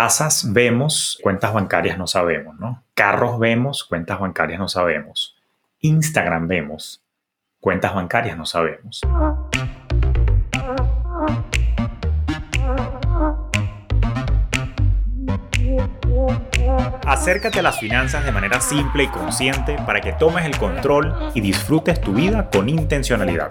Casas vemos, cuentas bancarias no sabemos, ¿no? Carros vemos, cuentas bancarias no sabemos. Instagram vemos, cuentas bancarias no sabemos. Acércate a las finanzas de manera simple y consciente para que tomes el control y disfrutes tu vida con intencionalidad.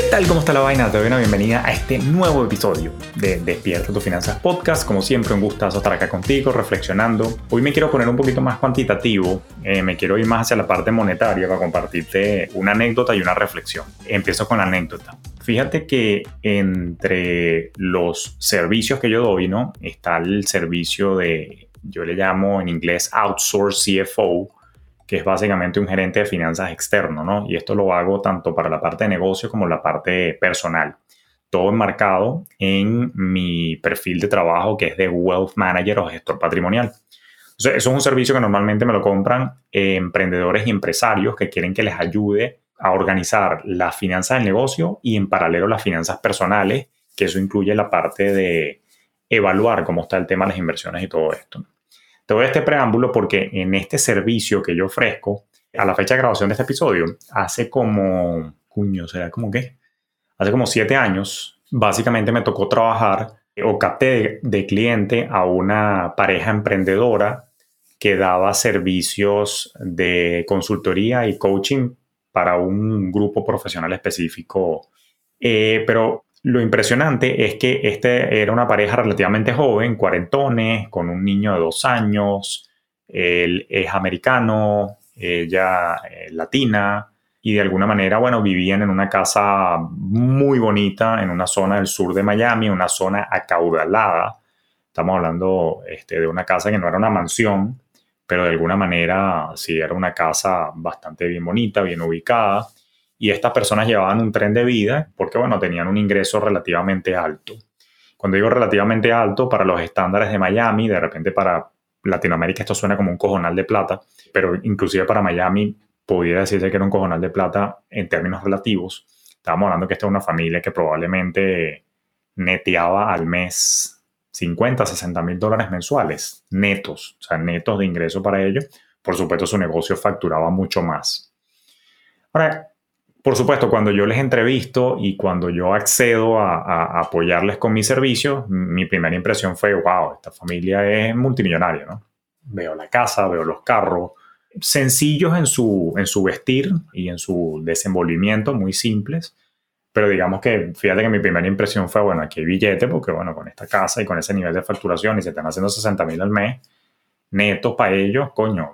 ¿Qué tal? ¿Cómo está la vaina? Te doy una bienvenida a este nuevo episodio de Despierta tus finanzas podcast. Como siempre, un gustazo estar acá contigo, reflexionando. Hoy me quiero poner un poquito más cuantitativo, eh, me quiero ir más hacia la parte monetaria para compartirte una anécdota y una reflexión. Empiezo con la anécdota. Fíjate que entre los servicios que yo doy, ¿no? Está el servicio de, yo le llamo en inglés outsource CFO, que es básicamente un gerente de finanzas externo, ¿no? Y esto lo hago tanto para la parte de negocio como la parte personal. Todo enmarcado en mi perfil de trabajo que es de Wealth Manager o gestor patrimonial. eso es un servicio que normalmente me lo compran emprendedores y empresarios que quieren que les ayude a organizar las finanzas del negocio y en paralelo las finanzas personales, que eso incluye la parte de evaluar cómo está el tema de las inversiones y todo esto. Te doy este preámbulo porque en este servicio que yo ofrezco, a la fecha de grabación de este episodio, hace como, cuño, será como qué? Hace como siete años, básicamente me tocó trabajar o capté de, cliente a una pareja emprendedora que daba servicios de consultoría y coaching para un grupo profesional específico. Eh, pero lo impresionante es que este era una pareja relativamente joven, cuarentones, con un niño de dos años. Él es americano, ella eh, latina, y de alguna manera, bueno, vivían en una casa muy bonita en una zona del sur de Miami, una zona acaudalada. Estamos hablando este, de una casa que no era una mansión, pero de alguna manera sí era una casa bastante bien bonita, bien ubicada y estas personas llevaban un tren de vida porque, bueno, tenían un ingreso relativamente alto. Cuando digo relativamente alto, para los estándares de Miami, de repente para Latinoamérica esto suena como un cojonal de plata, pero inclusive para Miami podría decirse que era un cojonal de plata en términos relativos. Estábamos hablando que esta es una familia que probablemente neteaba al mes 50, 60 mil dólares mensuales, netos, o sea, netos de ingreso para ellos. Por supuesto, su negocio facturaba mucho más. Ahora, por supuesto, cuando yo les entrevisto y cuando yo accedo a, apoyarles con mi servicio, mi primera impresión fue, wow, esta familia es multimillonaria, ¿no? Veo la casa, veo los carros, sencillos en su, en su vestir y en su desenvolvimiento, muy simples, pero digamos que, fíjate que mi primera impresión fue, bueno, aquí hay billete, porque bueno, con esta casa y con ese nivel de facturación y se están haciendo 60 mil al mes, netos para ellos, coño,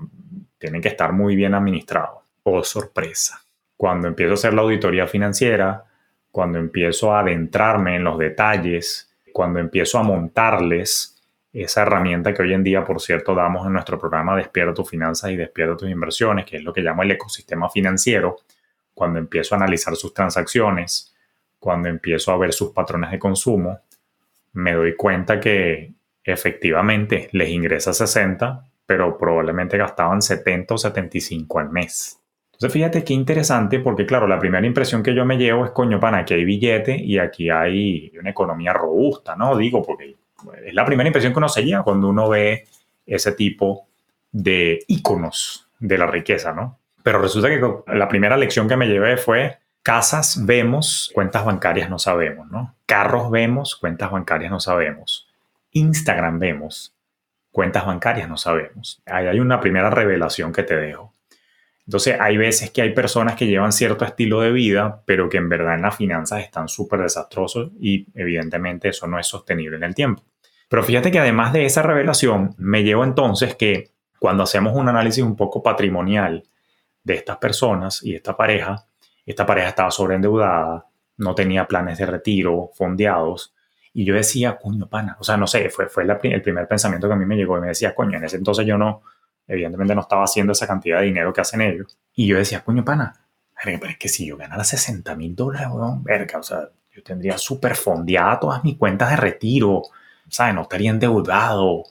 tienen que estar muy bien administrados. Oh, sorpresa cuando empiezo a hacer la auditoría financiera, cuando empiezo a adentrarme en los detalles, cuando empiezo a montarles esa herramienta que hoy en día, por cierto, damos en nuestro programa Despierta tus finanzas y Despierta tus inversiones, que es lo que llamo el ecosistema financiero, cuando empiezo a analizar sus transacciones, cuando empiezo a ver sus patrones de consumo, me doy cuenta que efectivamente les ingresa 60, pero probablemente gastaban 70 o 75 al mes. Entonces fíjate qué interesante porque claro, la primera impresión que yo me llevo es, coño, pana, aquí hay billete y aquí hay una economía robusta, ¿no? Digo, porque es la primera impresión que uno se lleva cuando uno ve ese tipo de iconos de la riqueza, ¿no? Pero resulta que la primera lección que me llevé fue, casas vemos, cuentas bancarias no sabemos, ¿no? Carros vemos, cuentas bancarias no sabemos. Instagram vemos, cuentas bancarias no sabemos. Ahí hay una primera revelación que te dejo. Entonces, hay veces que hay personas que llevan cierto estilo de vida, pero que en verdad en las finanzas están súper desastrosos y evidentemente eso no es sostenible en el tiempo. Pero fíjate que además de esa revelación, me llevo entonces que cuando hacemos un análisis un poco patrimonial de estas personas y esta pareja, esta pareja estaba sobreendeudada, no tenía planes de retiro fondeados, y yo decía, coño, pana, o sea, no sé, fue, fue el primer pensamiento que a mí me llegó y me decía, coño, en ese entonces yo no, Evidentemente no estaba haciendo esa cantidad de dinero que hacen ellos. Y yo decía, coño, pana, pero es que si yo ganara 60 mil dólares, weón, verga, o sea, yo tendría súper fondeada todas mis cuentas de retiro, ¿sabes? No estaría endeudado.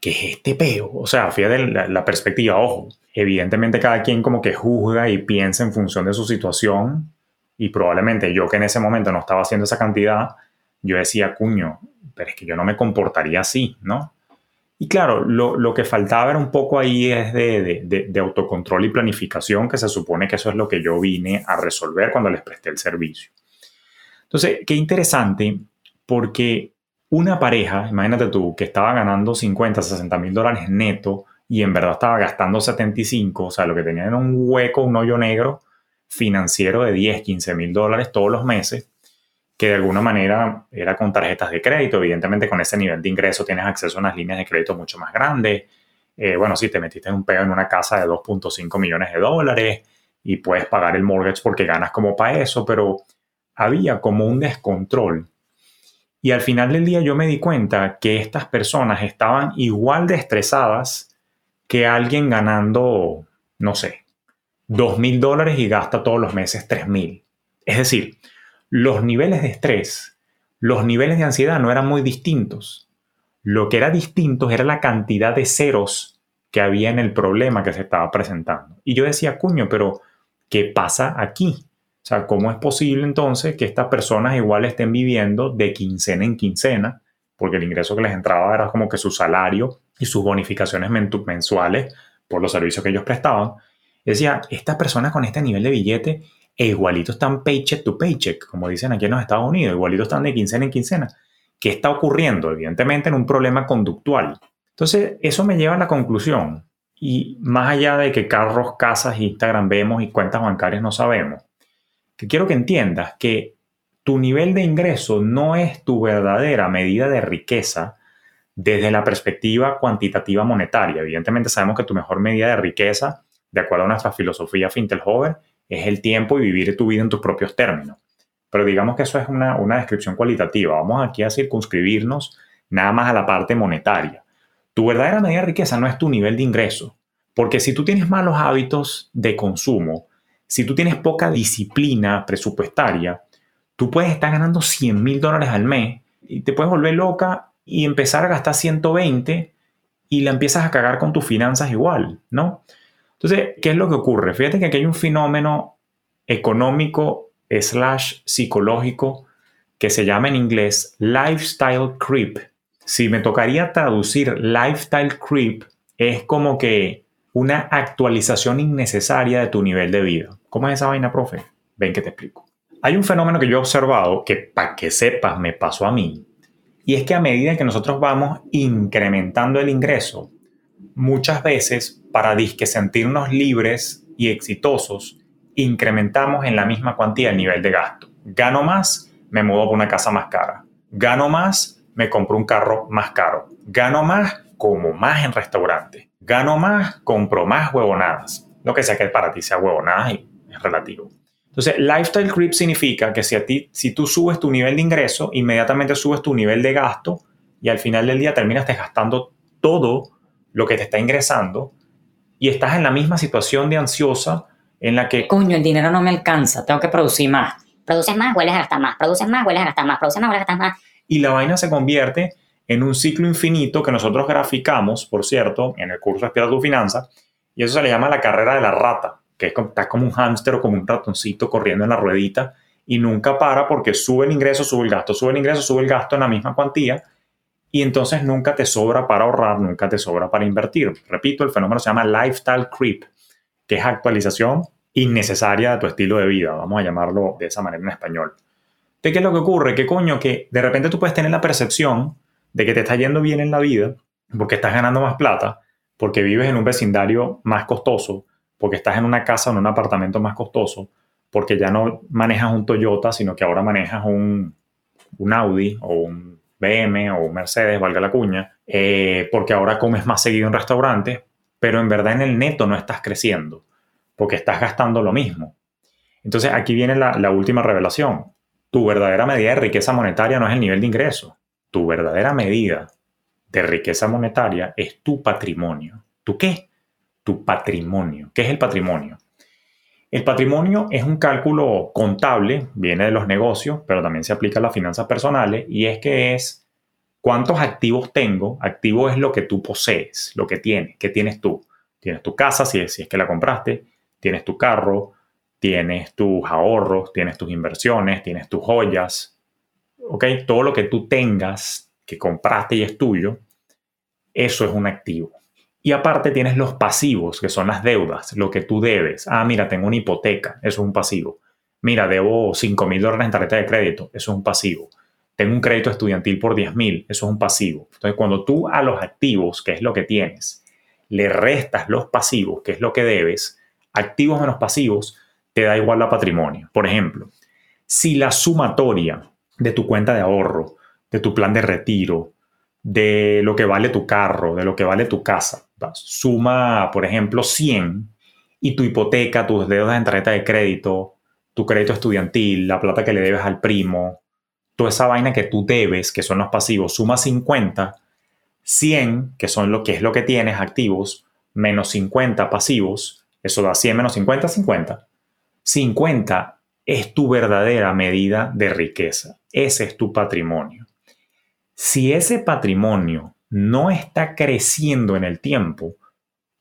¿Qué es este peo? O sea, fíjate la, la perspectiva, ojo, evidentemente cada quien como que juzga y piensa en función de su situación y probablemente yo que en ese momento no estaba haciendo esa cantidad, yo decía, cuño, pero es que yo no me comportaría así, ¿no? Y claro, lo, que faltaba era un poco ahí es de, de, autocontrol y planificación, que se supone que eso es lo que yo vine a resolver cuando les presté el servicio. Entonces, qué interesante, porque una pareja, imagínate tú, que estaba ganando 50, 60 mil dólares neto y en verdad estaba gastando 75, o sea, lo que tenía era un hueco, un hoyo negro financiero de 10, 15 mil dólares todos los meses, que de alguna manera era con tarjetas de crédito. Evidentemente con ese nivel de ingreso tienes acceso a unas líneas de crédito mucho más grandes. Eh, bueno, si te metiste un peo en una casa de 2.5 millones de dólares y puedes pagar el mortgage porque ganas como para eso, pero había como un descontrol. Y al final del día yo me di cuenta que estas personas estaban igual de estresadas que alguien ganando, no sé, 2 mil dólares y gasta todos los meses 3 mil. Es decir, los niveles de estrés, los niveles de ansiedad no eran muy distintos. Lo que era distinto era la cantidad de ceros que había en el problema que se estaba presentando. Y yo decía, cuño, pero ¿qué pasa aquí? O sea, ¿cómo es posible entonces que estas personas igual estén viviendo de quincena en quincena? Porque el ingreso que les entraba era como que su salario y sus bonificaciones mensuales por los servicios que ellos prestaban. Decía, estas personas con este nivel de billete e igualito están paycheck to paycheck, como dicen aquí en los Estados Unidos, igualito están de quincena en quincena. ¿Qué está ocurriendo? Evidentemente en un problema conductual. Entonces, eso me lleva a la conclusión, y más allá de que carros, casas, Instagram vemos y cuentas bancarias no sabemos, que quiero que entiendas que tu nivel de ingreso no es tu verdadera medida de riqueza desde la perspectiva cuantitativa monetaria. Evidentemente sabemos que tu mejor medida de riqueza, de acuerdo a nuestra filosofía Fintelhover, es el tiempo y vivir tu vida en tus propios términos. Pero digamos que eso es una, una descripción cualitativa. Vamos aquí a circunscribirnos nada más a la parte monetaria. Tu verdadera medida de riqueza no es tu nivel de ingreso, porque si tú tienes malos hábitos de consumo, si tú tienes poca disciplina presupuestaria, tú puedes estar ganando 100 mil dólares al mes y te puedes volver loca y empezar a gastar 120 y la empiezas a cagar con tus finanzas igual, ¿no? Entonces, ¿qué es lo que ocurre? Fíjate que aquí hay un fenómeno económico slash psicológico que se llama en inglés lifestyle creep. Si me tocaría traducir lifestyle creep, es como que una actualización innecesaria de tu nivel de vida. ¿Cómo es esa vaina, profe? Ven que te explico. Hay un fenómeno que yo he observado que, para que sepas, me pasó a mí. Y es que a medida que nosotros vamos incrementando el ingreso, muchas veces para disque sentirnos libres y exitosos, incrementamos en la misma cuantía el nivel de gasto. Gano más, me mudo por una casa más cara. Gano más, me compro un carro más caro. Gano más, como más en restaurante. Gano más, compro más huevonadas. Lo que sea que para ti sea huevonadas y es relativo. Entonces, lifestyle creep significa que si, a ti, si tú subes tu nivel de ingreso, inmediatamente subes tu nivel de gasto y al final del día terminas gastando todo lo que te está ingresando y estás en la misma situación de ansiosa en la que... Coño, el dinero no me alcanza, tengo que producir más. Produces más, hueles a gastar más. Produces más, hueles a gastar más. Produces más, hueles a gastar más. Y la vaina se convierte en un ciclo infinito que nosotros graficamos, por cierto, en el curso Espera tu Finanza, y eso se le llama la carrera de la rata, que es como, estás como un hámster o como un ratoncito corriendo en la ruedita y nunca para porque sube el ingreso, sube el gasto, sube el ingreso, sube el gasto en la misma cuantía y entonces nunca te sobra para ahorrar, nunca te sobra para invertir. Repito, el fenómeno se llama lifestyle creep, que es actualización innecesaria de tu estilo de vida, vamos a llamarlo de esa manera en español. ¿De qué es lo que ocurre? Que coño, que de repente tú puedes tener la percepción de que te está yendo bien en la vida, porque estás ganando más plata, porque vives en un vecindario más costoso, porque estás en una casa o en un apartamento más costoso, porque ya no manejas un Toyota, sino que ahora manejas un, un Audi o un BM o Mercedes, valga la cuña, eh, porque ahora comes más seguido en restaurantes, pero en verdad en el neto no estás creciendo, porque estás gastando lo mismo. Entonces aquí viene la, la última revelación. Tu verdadera medida de riqueza monetaria no es el nivel de ingreso. Tu verdadera medida de riqueza monetaria es tu patrimonio. ¿Tú qué? tu patrimonio. ¿Qué es el patrimonio? El patrimonio es un cálculo contable, viene de los negocios, pero también se aplica a las finanzas personales, y es que es cuántos activos tengo. Activo es lo que tú posees, lo que tienes, ¿qué tienes tú? Tienes tu casa, si es, es que la compraste, tienes tu carro, tienes tus ahorros, tienes tus inversiones, tienes tus joyas, ¿ok? Todo lo que tú tengas que compraste y es tuyo, eso es un activo. Y aparte tienes los pasivos, que son las deudas, lo que tú debes. Ah, mira, tengo una hipoteca, eso es un pasivo. Mira, debo 5 mil dólares en tarjeta de crédito, eso es un pasivo. Tengo un crédito estudiantil por 10 mil, eso es un pasivo. Entonces, cuando tú a los activos, que es lo que tienes, le restas los pasivos, que es lo que debes, activos menos pasivos, te da igual la patrimonio. Por ejemplo, si la sumatoria de tu cuenta de ahorro, de tu plan de retiro, de lo que vale tu carro, de lo que vale tu casa, suma, por ejemplo, 100 y tu hipoteca, tus deudas en tarjeta de crédito, tu crédito estudiantil, la plata que le debes al primo, toda esa vaina que tú debes, que son los pasivos, suma 50, 100, que son lo que es lo que tienes activos, menos 50 pasivos, eso da 100 menos 50, 50. 50 es tu verdadera medida de riqueza, ese es tu patrimonio. Si ese patrimonio no está creciendo en el tiempo,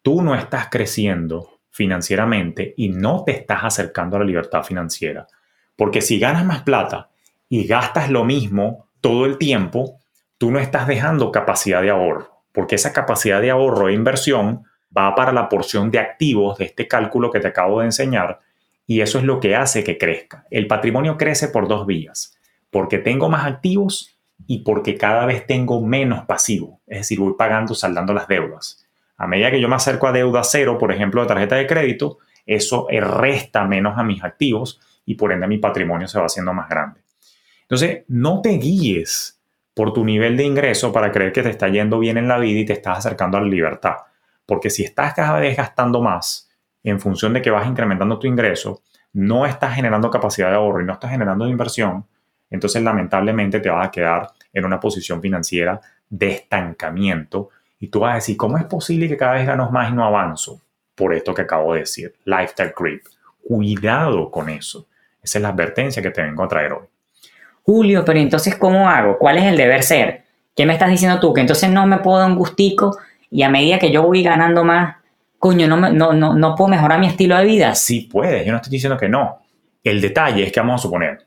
tú no estás creciendo financieramente y no te estás acercando a la libertad financiera. Porque si ganas más plata y gastas lo mismo todo el tiempo, tú no estás dejando capacidad de ahorro, porque esa capacidad de ahorro e inversión va para la porción de activos de este cálculo que te acabo de enseñar y eso es lo que hace que crezca. El patrimonio crece por dos vías, porque tengo más activos y porque cada vez tengo menos pasivo, es decir, voy pagando, saldando las deudas. A medida que yo me acerco a deuda cero, por ejemplo, de tarjeta de crédito, eso resta menos a mis activos y por ende mi patrimonio se va haciendo más grande. Entonces, no te guíes por tu nivel de ingreso para creer que te está yendo bien en la vida y te estás acercando a la libertad. Porque si estás cada vez gastando más en función de que vas incrementando tu ingreso, no estás generando capacidad de ahorro y no estás generando inversión, entonces lamentablemente te vas a quedar en una posición financiera de estancamiento y tú vas a decir, ¿cómo es posible que cada vez ganos más y no avanzo? Por esto que acabo de decir, lifestyle creep. Cuidado con eso. Esa es la advertencia que te vengo a traer hoy. Julio, pero entonces, ¿cómo hago? ¿Cuál es el deber ser? ¿Qué me estás diciendo tú? Que entonces no me puedo dar un gustico y a medida que yo voy ganando más, coño, no, no, no, no puedo mejorar mi estilo de vida. Sí puedes, yo no estoy diciendo que no. El detalle es que vamos a suponer,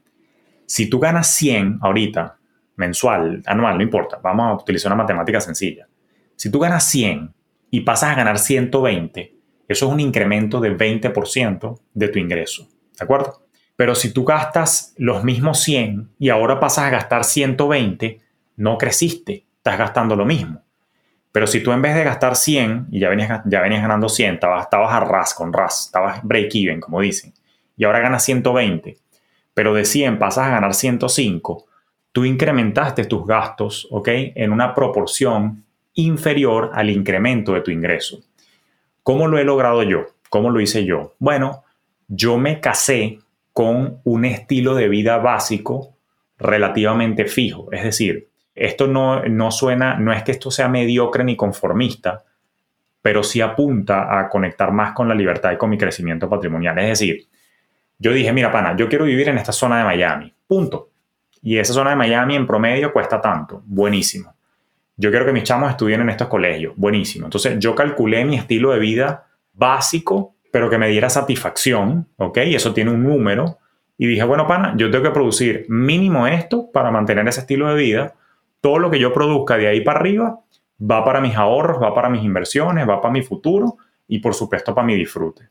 si tú ganas 100 ahorita, mensual, anual, no importa, vamos a utilizar una matemática sencilla. Si tú ganas 100 y pasas a ganar 120, eso es un incremento de 20% de tu ingreso, ¿de acuerdo? Pero si tú gastas los mismos 100 y ahora pasas a gastar 120, no creciste, estás gastando lo mismo. Pero si tú en vez de gastar 100 y ya venías, ya venías ganando 100, estabas, estabas a ras con ras, estabas break even, como dicen, y ahora ganas 120, pero de 100 pasas a ganar 105, tú incrementaste tus gastos, ¿ok? En una proporción inferior al incremento de tu ingreso. ¿Cómo lo he logrado yo? ¿Cómo lo hice yo? Bueno, yo me casé con un estilo de vida básico relativamente fijo. Es decir, esto no, no suena, no es que esto sea mediocre ni conformista, pero sí apunta a conectar más con la libertad y con mi crecimiento patrimonial. Es decir, yo dije, mira, pana, yo quiero vivir en esta zona de Miami, punto. Y esa zona de Miami en promedio cuesta tanto, buenísimo. Yo quiero que mis chamos estudien en estos colegios, buenísimo. Entonces yo calculé mi estilo de vida básico pero que me diera satisfacción, ¿ok? Y eso tiene un número. Y dije, bueno, pana, yo tengo que producir mínimo esto para mantener ese estilo de vida. Todo lo que yo produzca de ahí para arriba va para mis ahorros, va para mis inversiones, va para mi futuro y por supuesto para mi disfrute.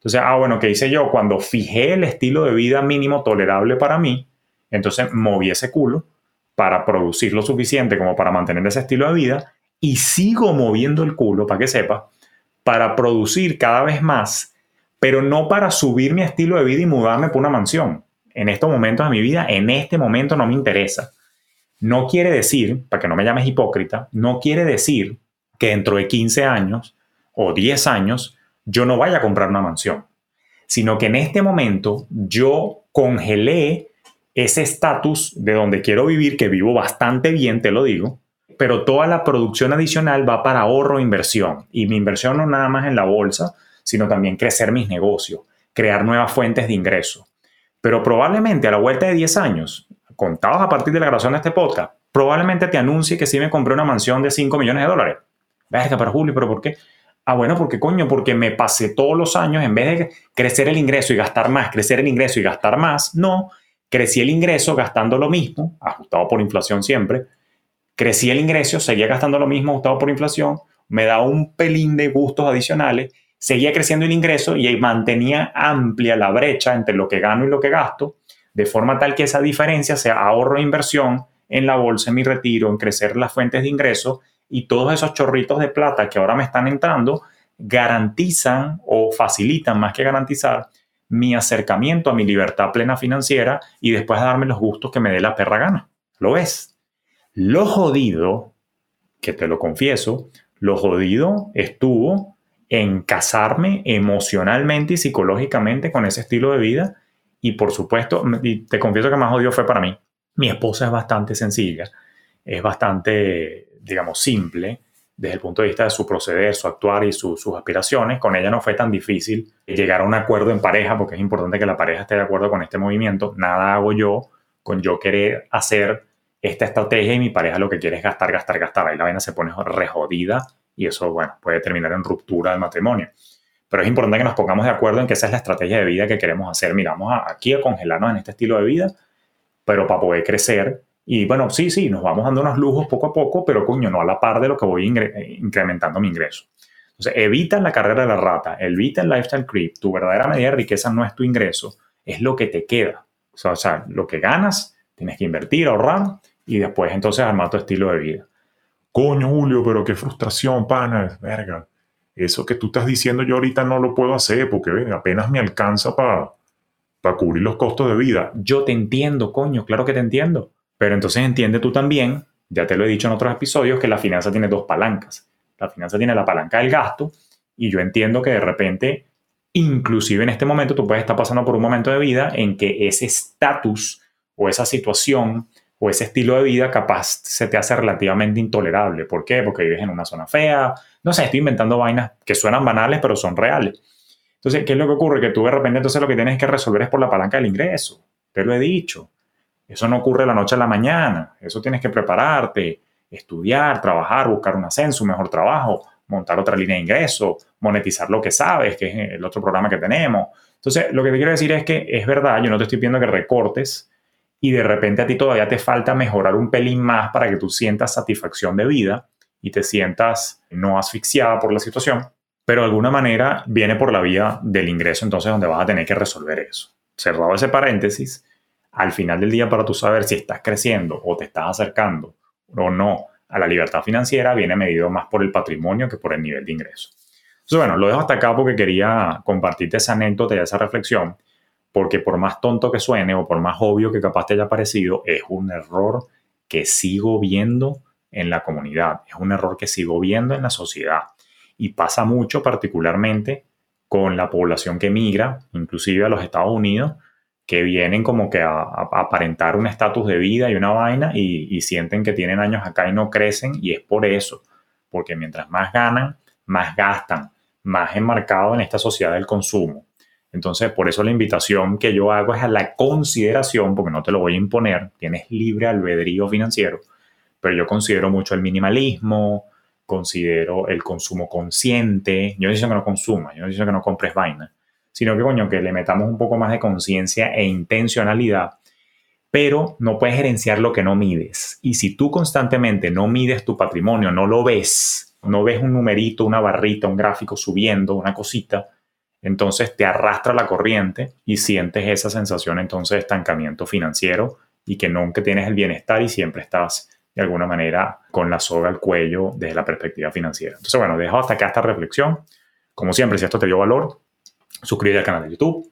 Entonces, ah, bueno, ¿qué hice yo? Cuando fijé el estilo de vida mínimo tolerable para mí, entonces moví ese culo para producir lo suficiente como para mantener ese estilo de vida y sigo moviendo el culo, para que sepa, para producir cada vez más, pero no para subir mi estilo de vida y mudarme por una mansión. En estos momentos de mi vida, en este momento no me interesa. No quiere decir, para que no me llames hipócrita, no quiere decir que dentro de 15 años o 10 años yo no vaya a comprar una mansión, sino que en este momento yo congelé ese estatus de donde quiero vivir, que vivo bastante bien, te lo digo, pero toda la producción adicional va para ahorro e inversión. Y mi inversión no nada más en la bolsa, sino también crecer mis negocios, crear nuevas fuentes de ingreso. Pero probablemente a la vuelta de 10 años, contados a partir de la grabación de este podcast, probablemente te anuncie que sí me compré una mansión de 5 millones de dólares. Verga, para Julio, ¿pero por qué? Ah, bueno, porque coño, porque me pasé todos los años, en vez de crecer el ingreso y gastar más, crecer el ingreso y gastar más, no, crecí el ingreso gastando lo mismo, ajustado por inflación siempre, crecí el ingreso, seguía gastando lo mismo, ajustado por inflación, me da un pelín de gustos adicionales, seguía creciendo el ingreso y mantenía amplia la brecha entre lo que gano y lo que gasto, de forma tal que esa diferencia sea ahorro e inversión en la bolsa, en mi retiro, en crecer las fuentes de ingreso y todos esos chorritos de plata que ahora me están entrando garantizan o facilitan más que garantizar mi acercamiento a mi libertad plena financiera y después darme los gustos que me dé la perra gana. ¿Lo ves? Lo jodido, que te lo confieso, lo jodido estuvo en casarme emocionalmente y psicológicamente con ese estilo de vida y por supuesto, y te confieso que más jodido fue para mí. Mi esposa es bastante sencilla, es bastante, digamos, simple desde el punto de vista de su proceder, su actuar y sus aspiraciones. Con ella no fue tan difícil llegar a un acuerdo en pareja, porque es importante que la pareja esté de acuerdo con este movimiento. Nada hago yo con yo querer hacer esta estrategia y mi pareja lo que quiere es gastar, gastar, gastar. Ahí la vaina se pone rejodida y eso, bueno, puede terminar en ruptura del matrimonio. Pero es importante que nos pongamos de acuerdo en que esa es la estrategia de vida que queremos hacer. Mira, vamos aquí a congelarnos en este estilo de vida, pero para poder crecer y bueno, sí, sí, nos vamos dando unos lujos poco a poco, pero coño, no a la par de lo que voy incrementando mi ingreso. Entonces, evita la carrera de la rata, evita el lifestyle creep. Tu verdadera medida de riqueza no es tu ingreso, es lo que te queda. O sea, o sea, lo que ganas, tienes que invertir, ahorrar y después entonces armar tu estilo de vida. Coño, Julio, pero qué frustración, pana, verga. Eso que tú estás diciendo yo ahorita no lo puedo hacer porque ven, apenas me alcanza para para cubrir los costos de vida. Yo te entiendo, coño, claro que te entiendo. Pero entonces entiende tú también, ya te lo he dicho en otros episodios, que la finanza tiene dos palancas. La finanza tiene la palanca del gasto y yo entiendo que de repente, inclusive en este momento, tú puedes estar pasando por un momento de vida en que ese estatus o esa situación o ese estilo de vida capaz se te hace relativamente intolerable. ¿Por qué? Porque vives en una zona fea. No sé, estoy inventando vainas que suenan banales, pero son reales. Entonces, ¿qué es lo que ocurre? Que tú de repente entonces lo que tienes que resolver es por la palanca del ingreso. Te lo he dicho. Eso no ocurre de la noche a la mañana. Eso tienes que prepararte, estudiar, trabajar, buscar un ascenso, mejor trabajo, montar otra línea de ingreso, monetizar lo que sabes, que es el otro programa que tenemos. Entonces, lo que te quiero decir es que es verdad, yo no te estoy pidiendo que recortes y de repente a ti todavía te falta mejorar un pelín más para que tú sientas satisfacción de vida y te sientas no asfixiada por la situación, pero de alguna manera viene por la vía del ingreso, entonces donde vas a tener que resolver eso. Cerrado ese paréntesis, al final del día para tú saber si estás creciendo o te estás acercando o no a la libertad financiera viene medido más por el patrimonio que por el nivel de ingreso. Entonces, bueno, lo dejo hasta acá porque quería compartirte esa anécdota y esa reflexión, porque por más tonto que suene o por más obvio que capaz te haya parecido, es un error que sigo viendo en la comunidad, es un error que sigo viendo en la sociedad y pasa mucho particularmente con la población que migra, inclusive a los Estados Unidos, que vienen como que a, aparentar un estatus de vida y una vaina y, sienten que tienen años acá y no crecen y es por eso, porque mientras más ganan, más gastan, más enmarcado en esta sociedad del consumo. Entonces, por eso la invitación que yo hago es a la consideración, porque no te lo voy a imponer, tienes libre albedrío financiero, pero yo considero mucho el minimalismo, considero el consumo consciente, yo no digo que no consuma, yo no digo que no compres vaina, sino que, coño, que le metamos un poco más de conciencia e intencionalidad, pero no puedes gerenciar lo que no mides. Y si tú constantemente no mides tu patrimonio, no lo ves, no ves un numerito, una barrita, un gráfico subiendo, una cosita, entonces te arrastra la corriente y sientes esa sensación entonces de estancamiento financiero y que nunca tienes el bienestar y siempre estás de alguna manera con la soga al cuello desde la perspectiva financiera. Entonces, bueno, dejo hasta acá esta reflexión. Como siempre, si esto te dio valor, suscríbete al canal de YouTube.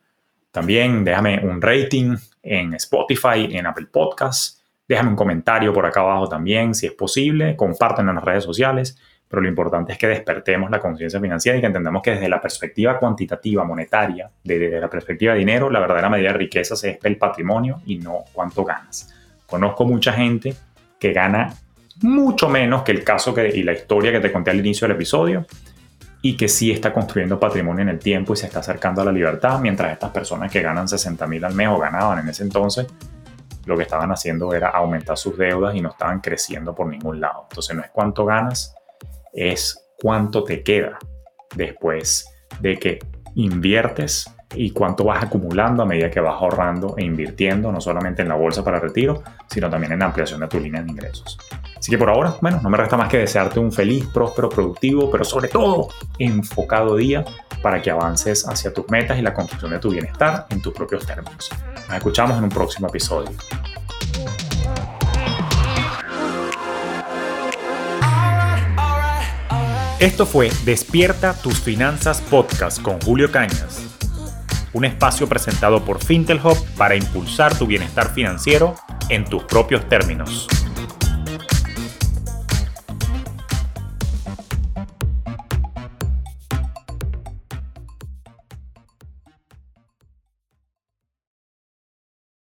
También déjame un rating en Spotify, en Apple Podcasts. Déjame un comentario por acá abajo también, si es posible. Compártanlo en las redes sociales. Pero lo importante es que despertemos la conciencia financiera y que entendamos que desde la perspectiva cuantitativa, monetaria, desde la perspectiva de dinero, la verdadera medida de riqueza es el patrimonio y no cuánto ganas. Conozco mucha gente que gana mucho menos que el caso que, y la historia que te conté al inicio del episodio, y que sí está construyendo patrimonio en el tiempo y se está acercando a la libertad, mientras estas personas que ganan 60 mil al mes o ganaban en ese entonces, lo que estaban haciendo era aumentar sus deudas y no estaban creciendo por ningún lado. Entonces no es cuánto ganas, es cuánto te queda después de que inviertes y cuánto vas acumulando a medida que vas ahorrando e invirtiendo, no solamente en la bolsa para retiro, sino también en la ampliación de tu línea de ingresos. Así que por ahora, bueno, no me resta más que desearte un feliz, próspero, productivo, pero sobre todo enfocado día para que avances hacia tus metas y la construcción de tu bienestar en tus propios términos. Nos escuchamos en un próximo episodio. Esto fue Despierta tus finanzas podcast con Julio Cañas un espacio presentado por Fintelhop para impulsar tu bienestar financiero en tus propios términos.